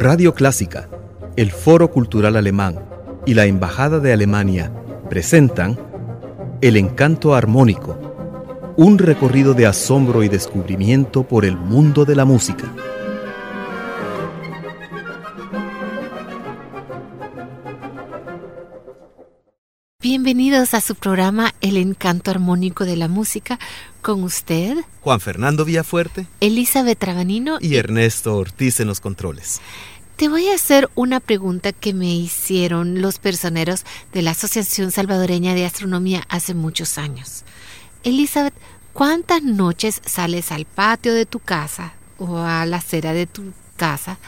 Radio Clásica, el Foro Cultural Alemán y la Embajada de Alemania presentan El Encanto Armónico, un recorrido de asombro y descubrimiento por el mundo de la música. Bienvenidos a su programa El Encanto Armónico de la Música con usted, Juan Fernando Villafuerte, Elizabeth Trabanino y Ernesto Ortiz en los controles. Te voy a hacer una pregunta que me hicieron los personeros de la Asociación Salvadoreña de Astronomía hace muchos años. Elizabeth, ¿cuántas noches sales al patio de tu casa o a la acera de tu casa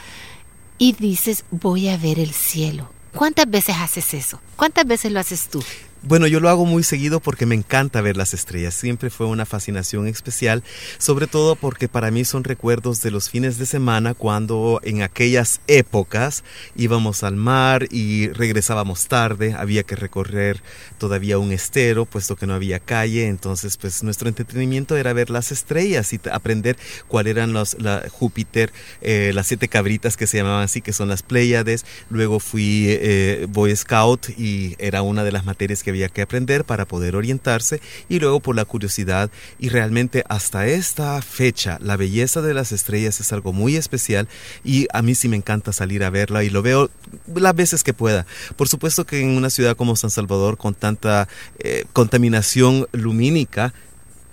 y dices voy a ver el cielo? ¿Cuántas veces haces eso? ¿Cuántas veces lo haces tú? Bueno, yo lo hago muy seguido porque me encanta ver las estrellas. Siempre fue una fascinación especial, sobre todo porque para mí son recuerdos de los fines de semana cuando en aquellas épocas íbamos al mar y regresábamos tarde, había que recorrer todavía un estero puesto que no había calle, entonces pues nuestro entretenimiento era ver las estrellas y aprender cuáles eran los Júpiter, eh, las siete cabritas que se llamaban así, que son las Pléyades. Luego fui eh, Boy Scout y era una de las materias que había que aprender para poder orientarse y luego por la curiosidad y realmente hasta esta fecha la belleza de las estrellas es algo muy especial y a mí sí me encanta salir a verla y lo veo las veces que pueda. Por supuesto que en una ciudad como San Salvador con tanta eh, contaminación lumínica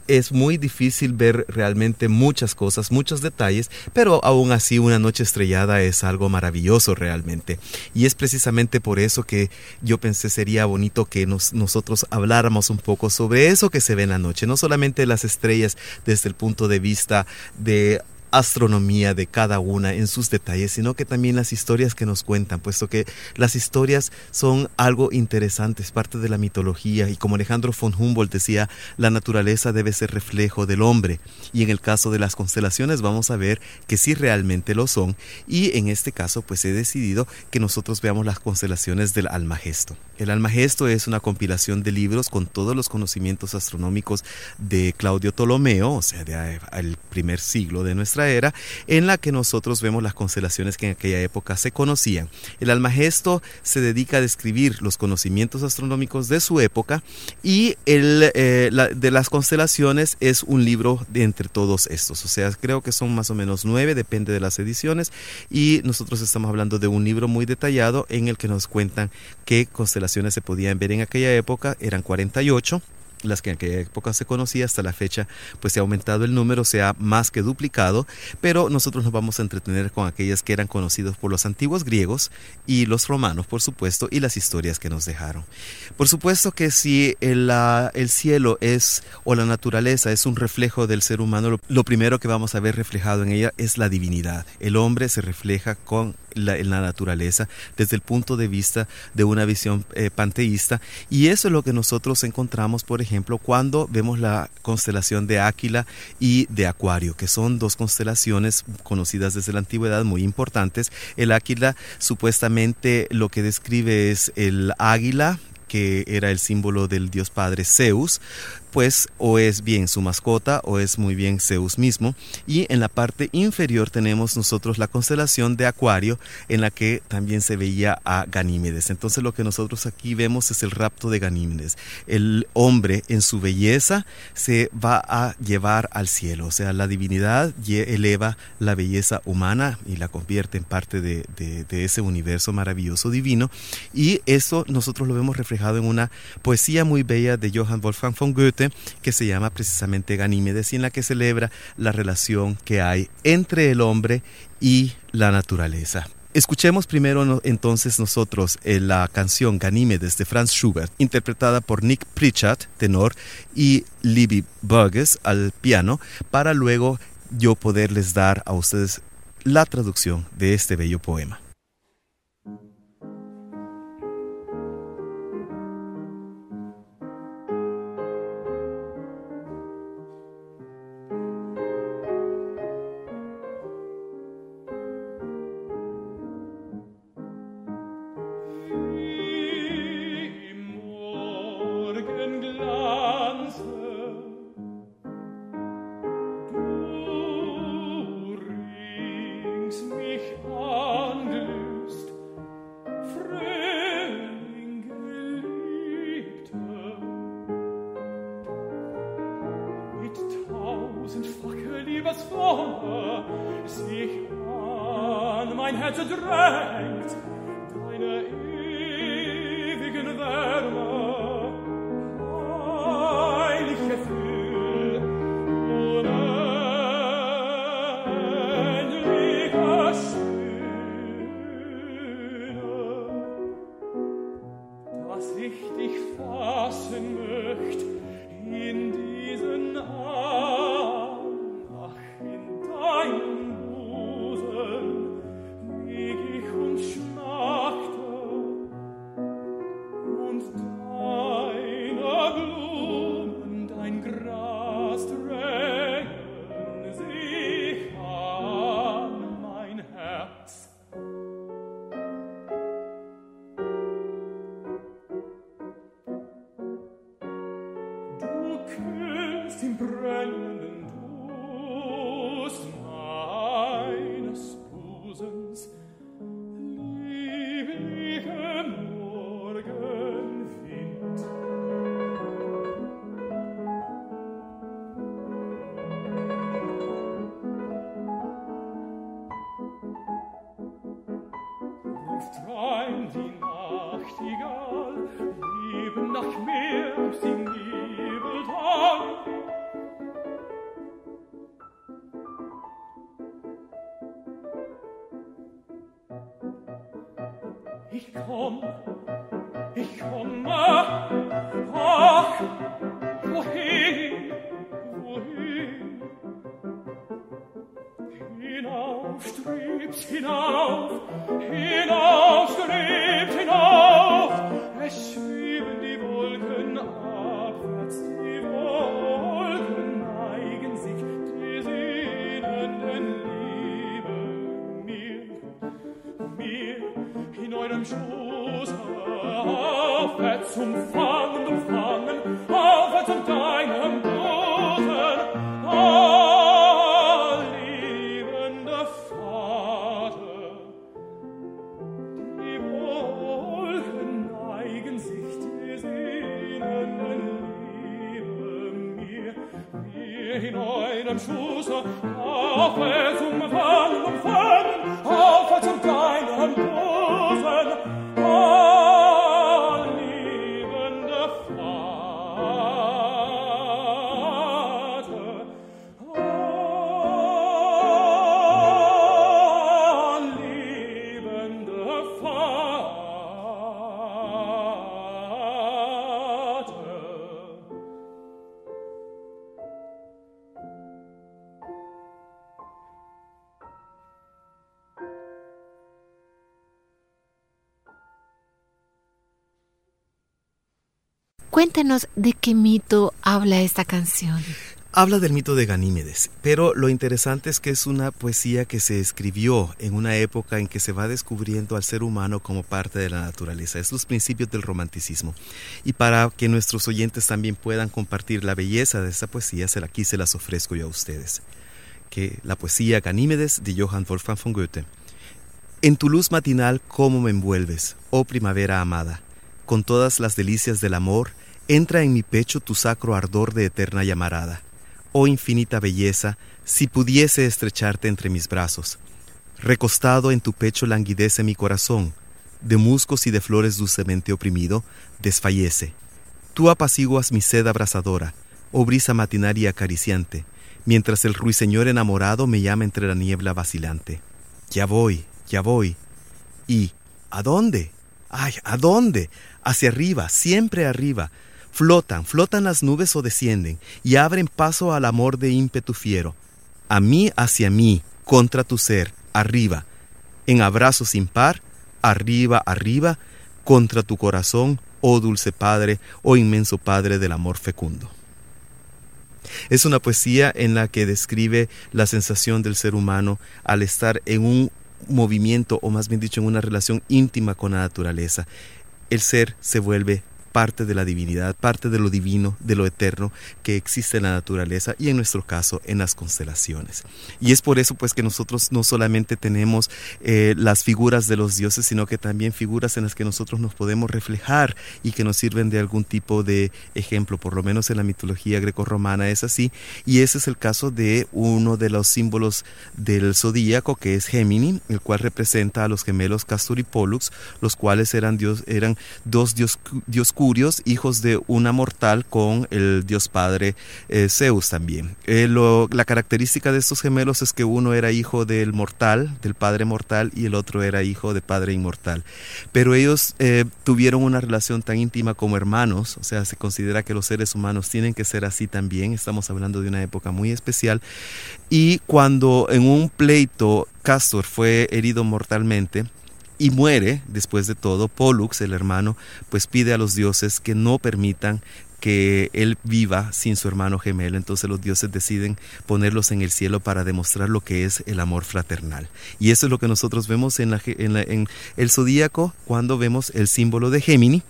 es muy difícil ver realmente muchas cosas, muchos detalles, pero aún así una noche estrellada es algo maravilloso realmente. Y es precisamente por eso que yo pensé sería bonito que nosotros habláramos un poco sobre eso que se ve en la noche, no solamente las estrellas desde el punto de vista de astronomía de cada una en sus detalles, sino que también las historias que nos cuentan, puesto que las historias son algo interesante, es parte de la mitología. Y como Alejandro von Humboldt decía, la naturaleza debe ser reflejo del hombre. Y en el caso de las constelaciones vamos a ver que sí realmente lo son. Y en este caso pues he decidido que nosotros veamos las constelaciones del Almagesto. El Almagesto es una compilación de libros con todos los conocimientos astronómicos de Claudio Ptolomeo, o sea, del primer siglo de nuestra era, en la que nosotros vemos las constelaciones que en aquella época se conocían. El Almagesto se dedica a describir los conocimientos astronómicos de su época y el, eh, de las constelaciones es un libro de entre todos estos, o sea, creo que son más o menos nueve, depende de las ediciones, y nosotros estamos hablando de un libro muy detallado en el que nos cuentan qué constelaciones se podían ver en aquella época, eran 48 las que en aquella época se conocía hasta la fecha pues se ha aumentado el número se ha más que duplicado pero nosotros nos vamos a entretener con aquellas que eran conocidos por los antiguos griegos y los romanos por supuesto y las historias que nos dejaron. Por supuesto que si el, el cielo es o la naturaleza es un reflejo del ser humano lo, lo primero que vamos a ver reflejado en ella es la divinidad. El hombre se refleja con en la naturaleza desde el punto de vista de una visión eh, panteísta. Y eso es lo que nosotros encontramos por ejemplo cuando vemos la constelación de Áquila y de Acuario que son dos constelaciones conocidas desde la antigüedad muy importantes. El Áquila supuestamente lo que describe es el águila que era el símbolo del dios padre Zeus, pues o es bien su mascota o es muy bien Zeus mismo. Y en la parte inferior tenemos nosotros la constelación de Acuario en la que también se veía a Ganímedes. Entonces lo que nosotros aquí vemos es el rapto de Ganímedes. El hombre en su belleza se va a llevar al cielo, o sea, la divinidad eleva la belleza humana y la convierte en parte de, ese universo maravilloso divino. Y eso nosotros lo vemos reflejado en una poesía muy bella de Johann Wolfgang von Goethe que se llama precisamente Ganímedes y en la que celebra la relación que hay entre el hombre y la naturaleza. Escuchemos primero entonces nosotros eh, la canción Ganímedes de Franz Schubert, interpretada por Nick Pritchard, tenor, y Libby Burgess al piano, para luego yo poderles dar a ustedes la traducción de este bello poema. Cuéntenos de qué mito habla esta canción. Habla del mito de Ganímedes, pero lo interesante es que es una poesía que se escribió en una época en que se va descubriendo al ser humano como parte de la naturaleza. Es los principios del romanticismo. Y para que nuestros oyentes también puedan compartir la belleza de esta poesía, se la, aquí se las ofrezco yo a ustedes. Que la poesía Ganímedes de Johann Wolfgang von Goethe. En tu luz matinal, cómo me envuelves, oh primavera amada. Con todas las delicias del amor, entra en mi pecho tu sacro ardor de eterna llamarada. Oh infinita belleza, si pudiese estrecharte entre mis brazos. Recostado en tu pecho languidece mi corazón, de musgos y de flores dulcemente oprimido, desfallece. Tú apaciguas mi sed abrasadora, oh brisa matinal y acariciante, mientras el ruiseñor enamorado me llama entre la niebla vacilante. Ya voy, ya voy. ¿Y a dónde? Ay, ¿a dónde? Hacia arriba, siempre arriba. Flotan, flotan las nubes o descienden, y abren paso al amor de ímpetu fiero. A mí hacia mí, contra tu ser, arriba. En abrazo sin par, arriba, arriba, contra tu corazón, oh dulce Padre, oh inmenso Padre del amor fecundo. Es una poesía en la que describe la sensación del ser humano al estar en un movimiento, o más bien dicho, en una relación íntima con la naturaleza. El ser se vuelve parte de la divinidad, parte de lo divino, de lo eterno que existe en la naturaleza y en nuestro caso en las constelaciones. Y es por eso pues que nosotros no solamente tenemos eh, las figuras de los dioses, sino que también figuras en las que nosotros nos podemos reflejar y que nos sirven de algún tipo de ejemplo, por lo menos en la mitología grecorromana es así, y ese es el caso de uno de los símbolos del zodíaco que es Gemini, el cual representa a los gemelos Castor y Pollux, los cuales eran, dios, eran dos dios, hijos de una mortal con el dios padre eh, Zeus también. Eh, la característica de estos gemelos es que uno era hijo del mortal, del padre mortal, y el otro era hijo de padre inmortal. Pero ellos eh, tuvieron una relación tan íntima como hermanos, o sea, se considera que los seres humanos tienen que ser así también, estamos hablando de una época muy especial, y cuando en un pleito Castor fue herido mortalmente, y muere después de todo, Pollux, el hermano, pues pide a los dioses que no permitan que él viva sin su hermano gemelo. Entonces los dioses deciden ponerlos en el cielo para demostrar lo que es el amor fraternal. Y eso es lo que nosotros vemos en, en el zodíaco cuando vemos el símbolo de Gémini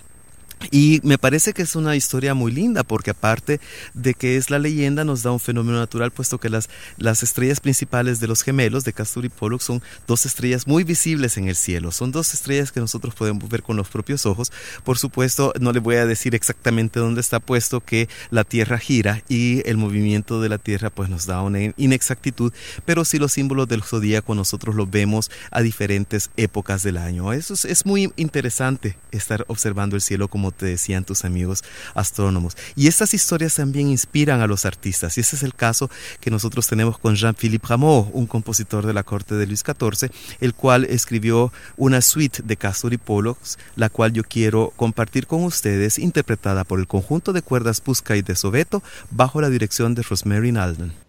y me parece que es una historia muy linda porque aparte de que es la leyenda nos da un fenómeno natural puesto que las, las estrellas principales de los gemelos de Castor y Pollux son dos estrellas muy visibles en el cielo. Son dos estrellas que nosotros podemos ver con los propios ojos. Por supuesto no le voy a decir exactamente dónde está puesto que la Tierra gira y el movimiento de la Tierra pues nos da una inexactitud, pero sí los símbolos del zodíaco nosotros los vemos a diferentes épocas del año. Eso es, es muy interesante estar observando el cielo como te decían tus amigos astrónomos. Y estas historias también inspiran a los artistas. Y ese es el caso que nosotros tenemos con Jean-Philippe Rameau, un compositor de la corte de Luis XIV, el cual escribió una suite de Castor y Pollux, la cual yo quiero compartir con ustedes, interpretada por el conjunto de cuerdas Pusca y de Sobeto, bajo la dirección de Rosemary Nalden.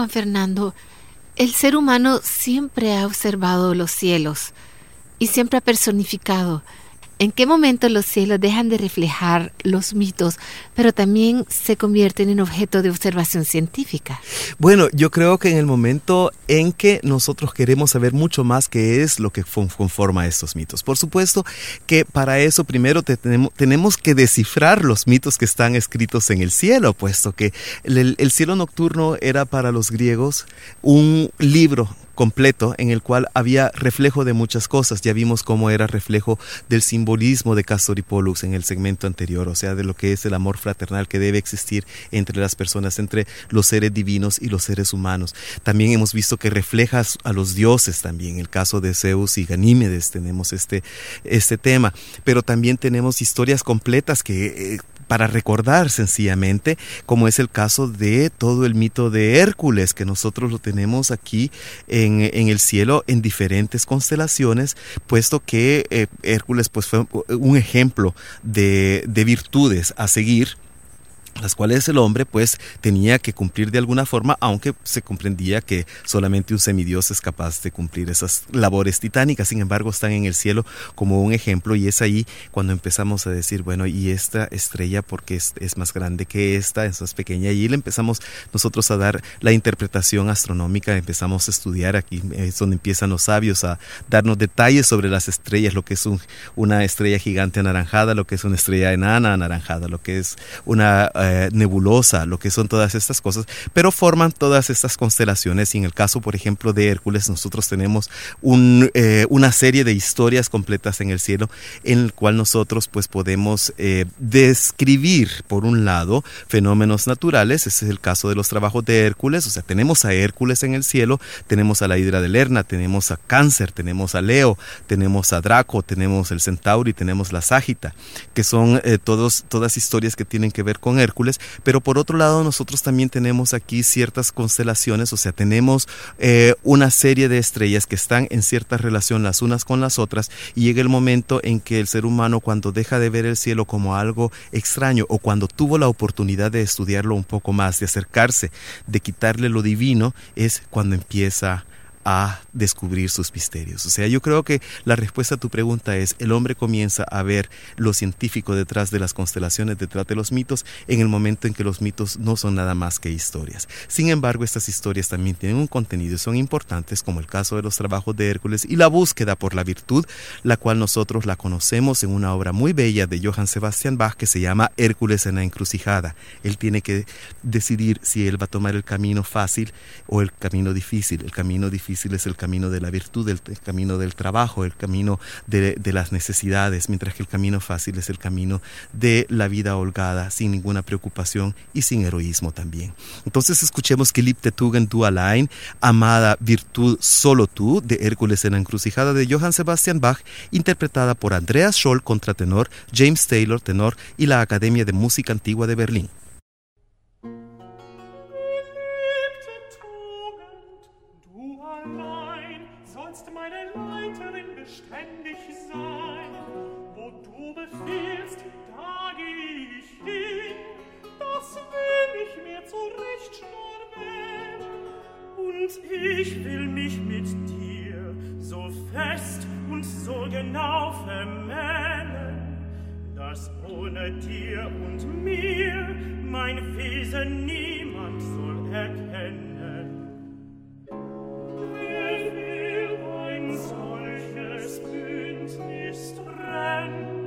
Juan Fernando, el ser humano siempre ha observado los cielos y siempre ha personificado. ¿En qué momento los cielos dejan de reflejar los mitos, pero también se convierten en objeto de observación científica? Bueno, yo creo que en el momento en que nosotros queremos saber mucho más qué es lo que conforma estos mitos. Por supuesto que para eso primero tenemos, que descifrar los mitos que están escritos en el cielo, puesto que el cielo nocturno era para los griegos un libro completo en el cual había reflejo de muchas cosas. Ya vimos cómo era reflejo del simbolismo de Castor y Pollux en el segmento anterior, o sea, de lo que es el amor fraternal que debe existir entre las personas, entre los seres divinos y los seres humanos. También hemos visto que refleja a los dioses también. En el caso de Zeus y Ganímedes tenemos este, este tema, pero también tenemos historias completas que... Eh, para recordar sencillamente, como es el caso de todo el mito de Hércules, que nosotros lo tenemos aquí en, el cielo en diferentes constelaciones, puesto que eh, Hércules pues, fue un ejemplo de, de virtudes a seguir las cuales el hombre pues tenía que cumplir de alguna forma, aunque se comprendía que solamente un semidios es capaz de cumplir esas labores titánicas, sin embargo están en el cielo como un ejemplo y es ahí cuando empezamos a decir, bueno, y esta estrella porque es, es más grande que esta, es más pequeña, y le empezamos nosotros a dar la interpretación astronómica, empezamos a estudiar, aquí es donde empiezan los sabios a darnos detalles sobre las estrellas, lo que es un, una estrella gigante anaranjada, lo que es una estrella enana anaranjada, lo que es una eh, nebulosa, lo que son todas estas cosas, pero forman todas estas constelaciones. Y en el caso, por ejemplo, de Hércules, nosotros tenemos eh, una serie de historias completas en el cielo en el cual nosotros pues podemos eh, describir, por un lado, fenómenos naturales, ese es el caso de los trabajos de Hércules, o sea, tenemos a Hércules en el cielo, tenemos a la hidra de Lerna, tenemos a Cáncer, tenemos a Leo, tenemos a Draco, tenemos el Centauri, tenemos la Ságita, que son todos, todas historias que tienen que ver con Hércules pero por otro lado nosotros también tenemos aquí ciertas constelaciones, o sea, tenemos eh, una serie de estrellas que están en cierta relación las unas con las otras y llega el momento en que el ser humano cuando deja de ver el cielo como algo extraño o cuando tuvo la oportunidad de estudiarlo un poco más, de acercarse, de quitarle lo divino, es cuando empieza a descubrir sus misterios. O sea, yo creo que la respuesta a tu pregunta es, el hombre comienza a ver lo científico detrás de las constelaciones, detrás de los mitos, en el momento en que los mitos no son nada más que historias. Sin embargo, estas historias también tienen un contenido y son importantes, como el caso de los trabajos de Hércules y la búsqueda por la virtud, la cual nosotros la conocemos en una obra muy bella de Johann Sebastian Bach que se llama Hércules en la encrucijada. Él tiene que decidir si él va a tomar el camino fácil o el camino difícil. El camino difícil es el camino de la virtud, el, camino del trabajo, el camino de, las necesidades, mientras que el camino fácil es el camino de la vida holgada, sin ninguna preocupación y sin heroísmo también. Entonces escuchemos que Lipte Tugen du allein, Amada Virtud Solo Tú, de Hércules en la encrucijada de Johann Sebastian Bach, interpretada por Andreas Scholl, contratenor, James Taylor, tenor, y la Academia de Música Antigua de Berlín. ich will mich mit dir so fest und so genau vermählen, dass ohne dir und mir mein Wesen niemand soll erkennen. Wer will ein solches Bündnis trennen?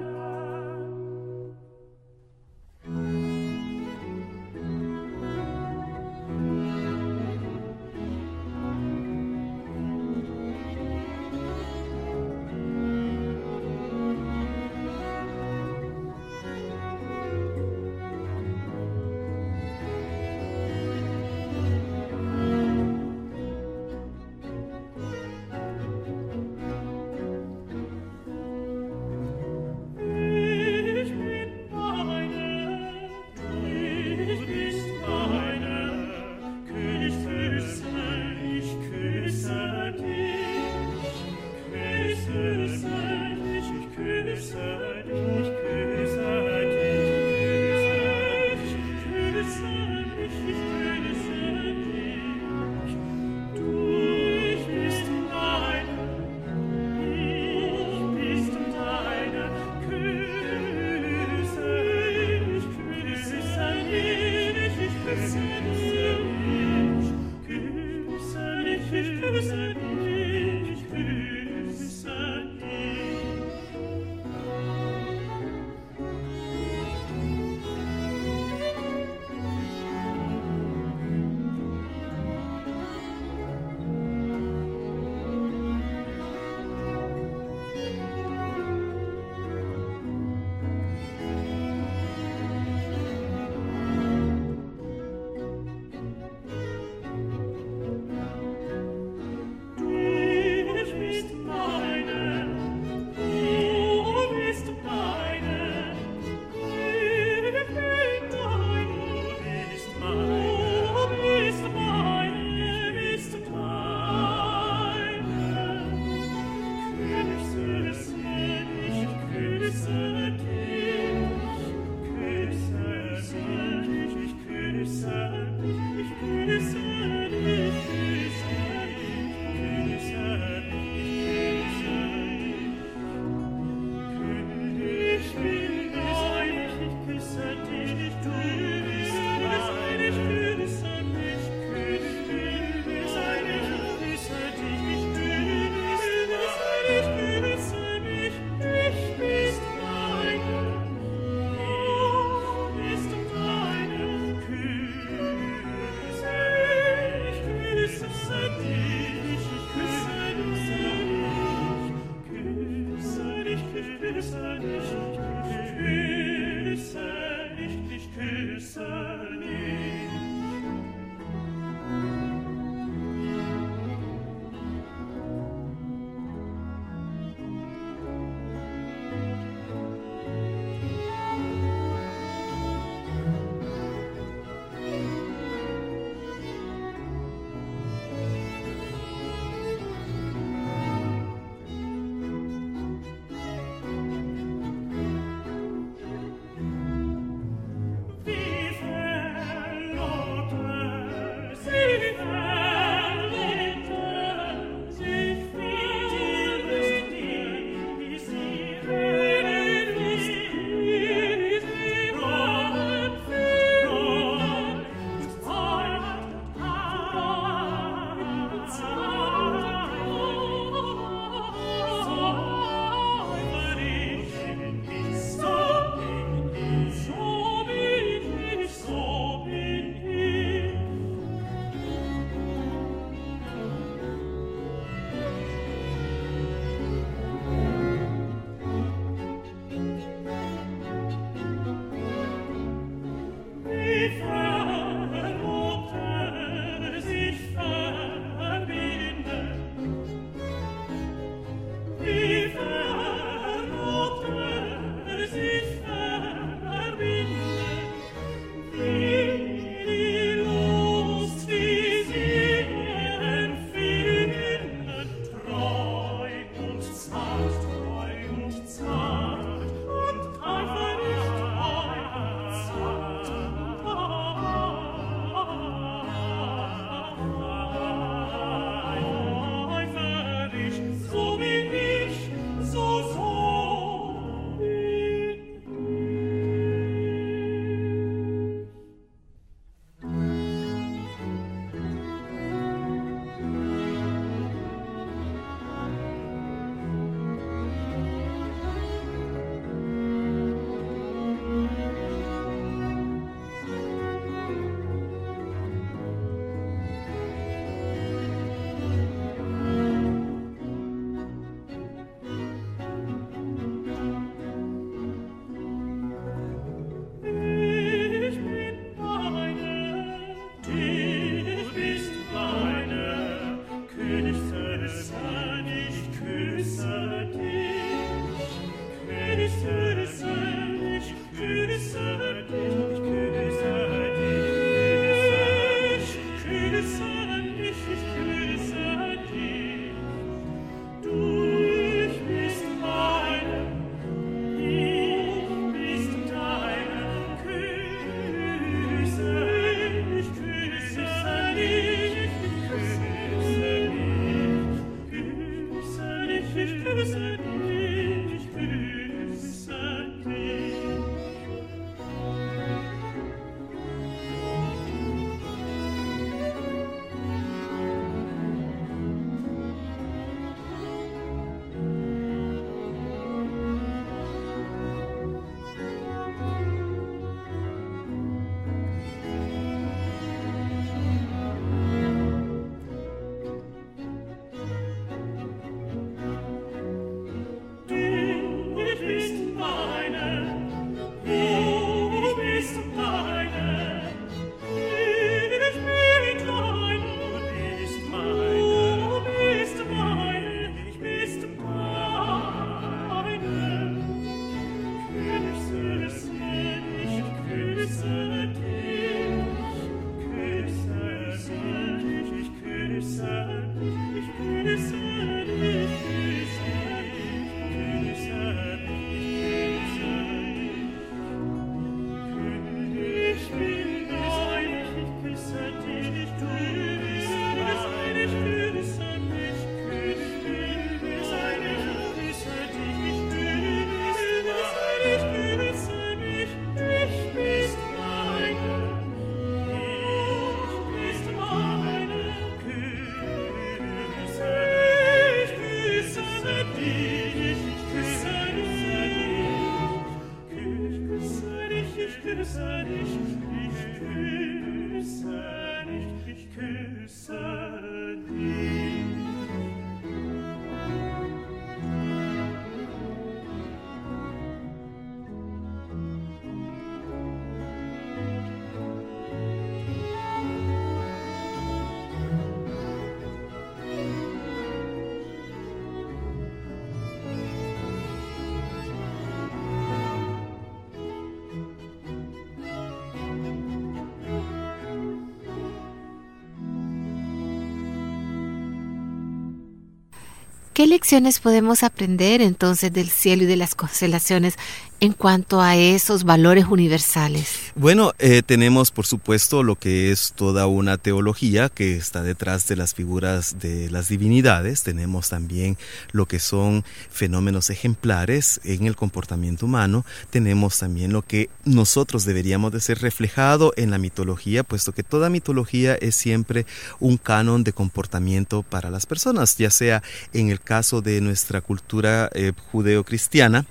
¿Qué lecciones podemos aprender entonces del cielo y de las constelaciones en cuanto a esos valores universales? Bueno, eh, tenemos por supuesto lo que es toda una teología que está detrás de las figuras de las divinidades. Tenemos también lo que son fenómenos ejemplares en el comportamiento humano. Tenemos también lo que nosotros deberíamos de ser reflejado en la mitología, puesto que toda mitología es siempre un canon de comportamiento para las personas, ya sea en el caso de nuestra cultura eh, judeo-cristiana,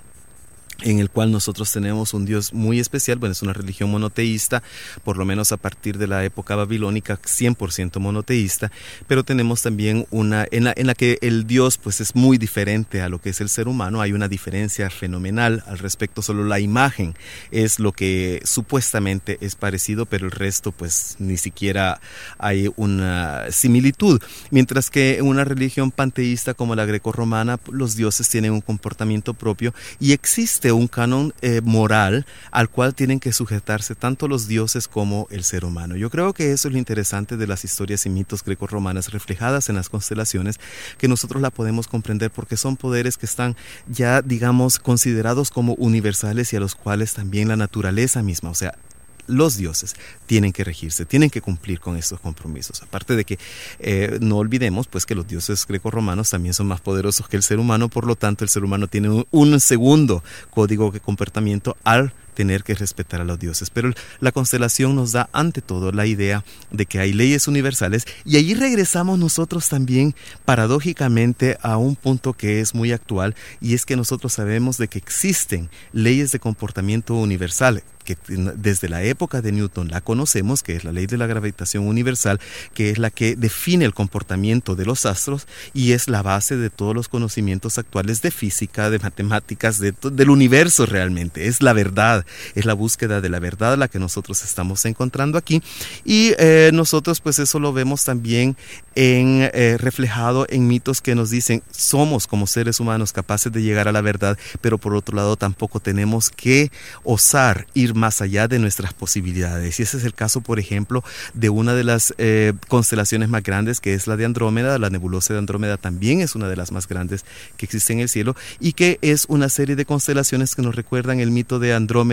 en el cual nosotros tenemos un Dios muy especial, bueno, es una religión monoteísta, por lo menos a partir de la época babilónica, 100% monoteísta, pero tenemos también una en la, en la que el Dios pues es muy diferente a lo que es el ser humano, hay una diferencia fenomenal al respecto, solo la imagen es lo que supuestamente es parecido, pero el resto pues ni siquiera hay una similitud, mientras que en una religión panteísta como la greco-romana, los dioses tienen un comportamiento propio y existe un canon eh, moral al cual tienen que sujetarse tanto los dioses como el ser humano. Yo creo que eso es lo interesante de las historias y mitos greco-romanas reflejadas en las constelaciones, que nosotros la podemos comprender porque son poderes que están ya, digamos, considerados como universales y a los cuales también la naturaleza misma, o sea, los dioses tienen que regirse, tienen que cumplir con estos compromisos. Aparte de que eh, no olvidemos pues que los dioses greco-romanos también son más poderosos que el ser humano, por lo tanto el ser humano tiene un segundo código de comportamiento al tener que respetar a los dioses. Pero la constelación nos da ante todo la idea de que hay leyes universales y allí regresamos nosotros también paradójicamente a un punto que es muy actual y es que nosotros sabemos de que existen leyes de comportamiento universal que desde la época de Newton la conocemos, que es la ley de la gravitación universal, que es la que define el comportamiento de los astros y es la base de todos los conocimientos actuales de física, de matemáticas, de, del universo realmente. Es la verdad, es la búsqueda de la verdad la que nosotros estamos encontrando aquí y eh, nosotros pues eso lo vemos también eh, reflejado en mitos que nos dicen somos como seres humanos capaces de llegar a la verdad, pero por otro lado tampoco tenemos que osar ir más allá de nuestras posibilidades. Y ese es el caso, por ejemplo, de una de las eh, constelaciones más grandes, que es la de Andrómeda. La nebulosa de Andrómeda también es una de las más grandes que existe en el cielo y que es una serie de constelaciones que nos recuerdan el mito de Andrómeda,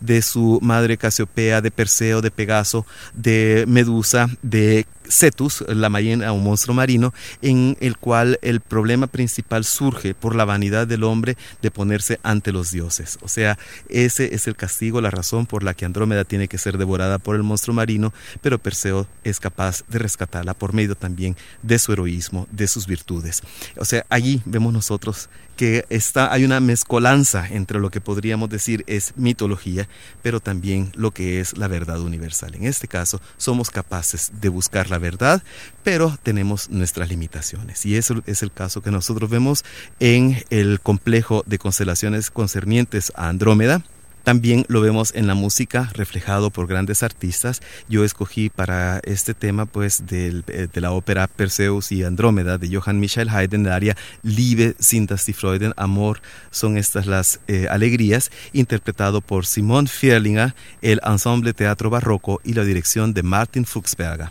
de su madre Casiopea, de Perseo, de Pegaso, de Medusa, de Cetus, la ballena, un monstruo marino, en el cual el problema principal surge por la vanidad del hombre de ponerse ante los dioses. O sea, ese es el castigo, la razón por la que Andrómeda tiene que ser devorada por el monstruo marino, pero Perseo es capaz de rescatarla por medio también de su heroísmo, de sus virtudes. O sea, allí vemos nosotros que está, hay una mezcolanza entre lo que podríamos decir es mitología, pero también lo que es la verdad universal. En este caso, somos capaces de buscar la verdad, pero tenemos nuestras limitaciones. Y eso es el caso que nosotros vemos en el complejo de constelaciones concernientes a Andrómeda también lo vemos en la música reflejado por grandes artistas. Yo escogí para este tema pues eh, de, la ópera Perseus y Andrómeda de Johann Michael Haydn, de área Liebe sind Freuden, Amor son estas las eh, alegrías, interpretado por Simon Fierlinger, el Ensemble Teatro Barroco y la dirección de Martin Fuchsberger.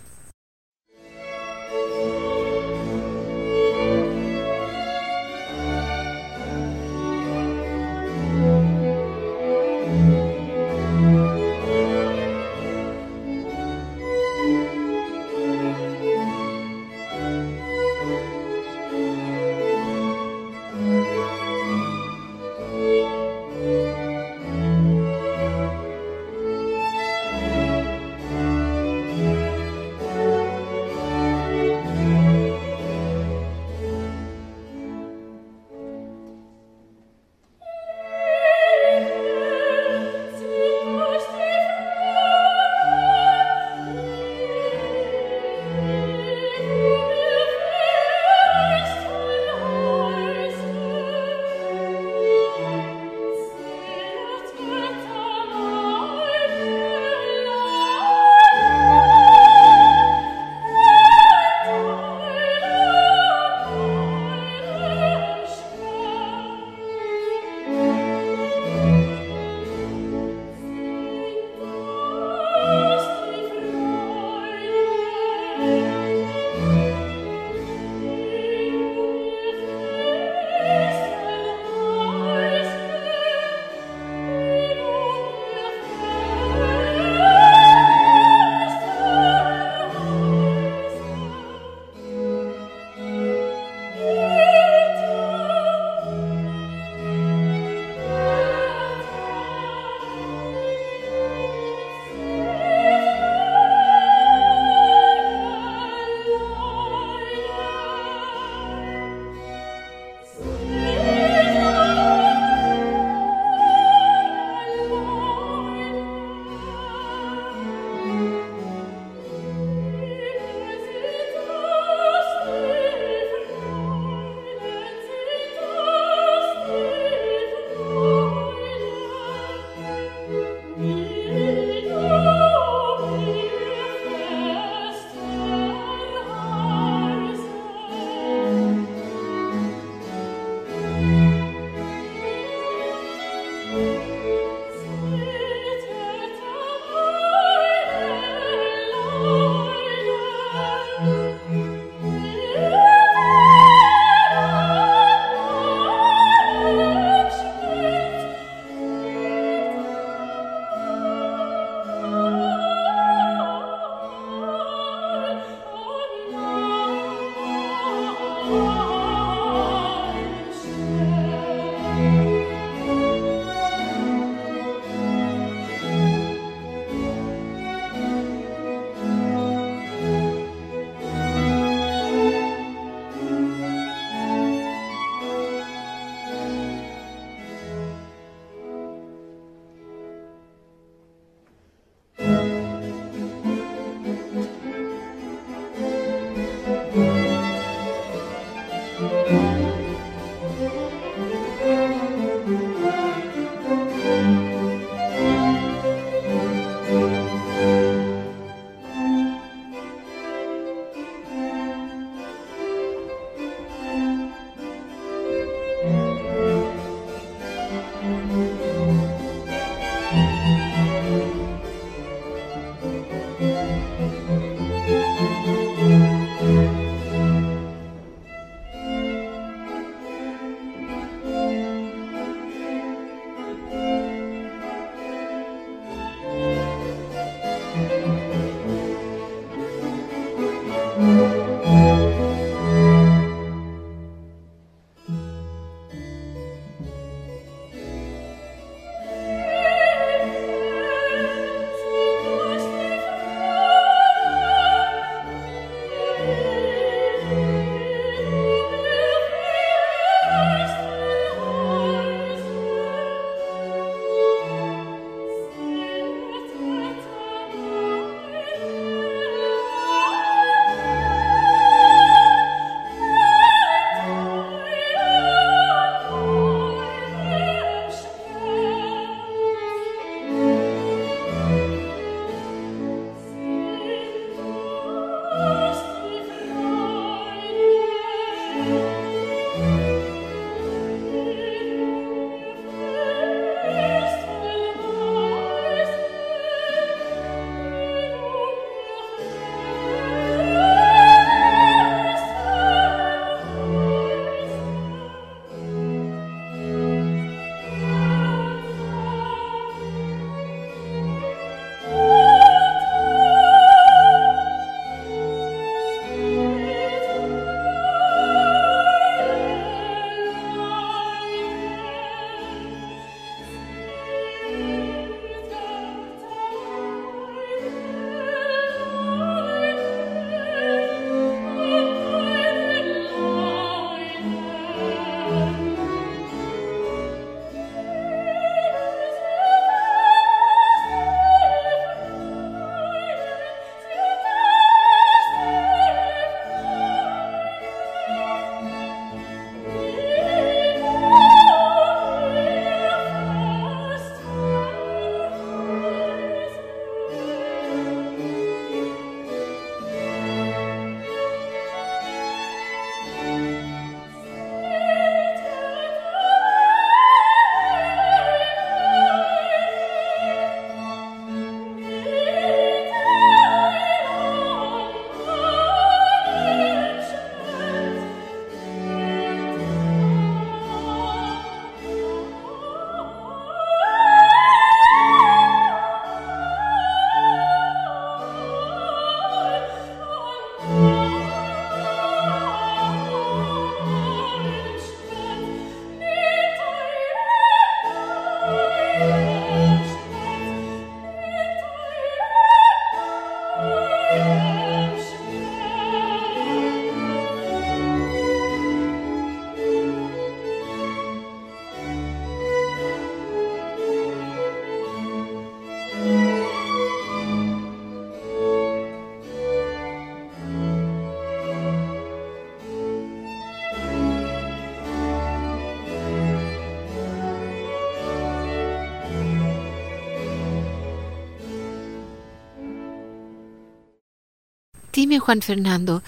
Dime, Juan Fernando,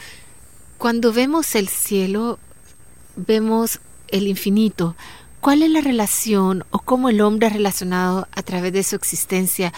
cuando vemos el cielo, vemos el infinito. ¿Cuál es la relación o cómo el hombre ha relacionado a través de su existencia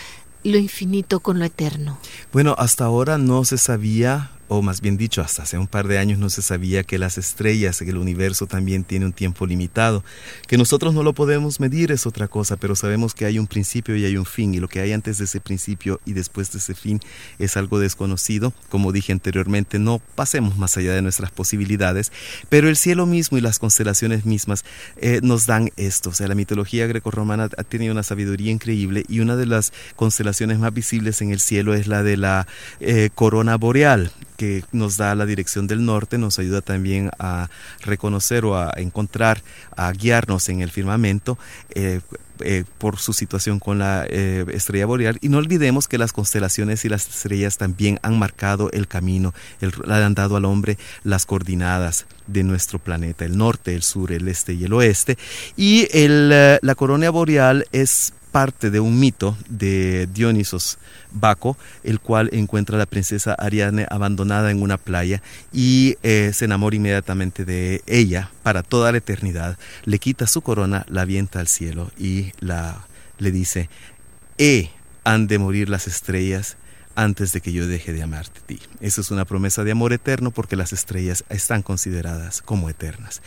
lo infinito con lo eterno? Bueno, hasta ahora no se sabía o más bien dicho, hasta hace un par de años no se sabía que las estrellas, que el universo también tiene un tiempo limitado. Que nosotros no lo podemos medir es otra cosa, pero sabemos que hay un principio y hay un fin, y lo que hay antes de ese principio y después de ese fin es algo desconocido. Como dije anteriormente, no pasemos más allá de nuestras posibilidades, pero el cielo mismo y las constelaciones mismas eh, nos dan esto. O sea, la mitología grecorromana ha tenido una sabiduría increíble y una de las constelaciones más visibles en el cielo es la de la eh, corona boreal que nos da la dirección del norte, nos ayuda también a reconocer o a encontrar, a guiarnos en el firmamento. Eh, eh, por su situación con la eh, estrella boreal y no olvidemos que las constelaciones y las estrellas también han marcado el camino, el, han dado al hombre las coordinadas de nuestro planeta, el norte, el sur, el este y el oeste y el, la corona boreal es parte de un mito de Dionisos Baco, el cual encuentra a la princesa Ariadne abandonada en una playa y eh, se enamora inmediatamente de ella para toda la eternidad. Le quita su corona, la avienta al cielo y la, le dice, he han de morir las estrellas antes de que yo deje de amarte a ti. Eso es una promesa de amor eterno porque las estrellas están consideradas como eternas.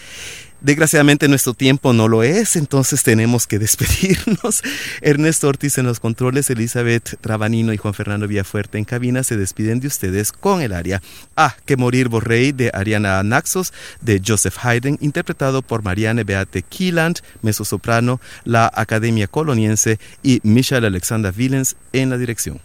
Desgraciadamente nuestro tiempo no lo es, entonces tenemos que despedirnos. Ernesto Ortiz en los controles, Elizabeth Trabanino y Juan Fernando Villafuerte en cabina se despiden de ustedes con el área Ah, que morir Borrey de Ariana Naxos de Joseph Haydn, interpretado por Marianne Beate Kieland, soprano, la Academia Coloniense y Michelle Alexander Willens en la dirección.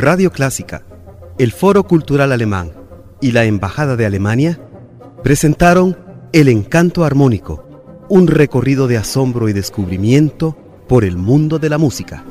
Radio Clásica, el Foro Cultural Alemán y la Embajada de Alemania presentaron El Encanto Armónico, un recorrido de asombro y descubrimiento por el mundo de la música.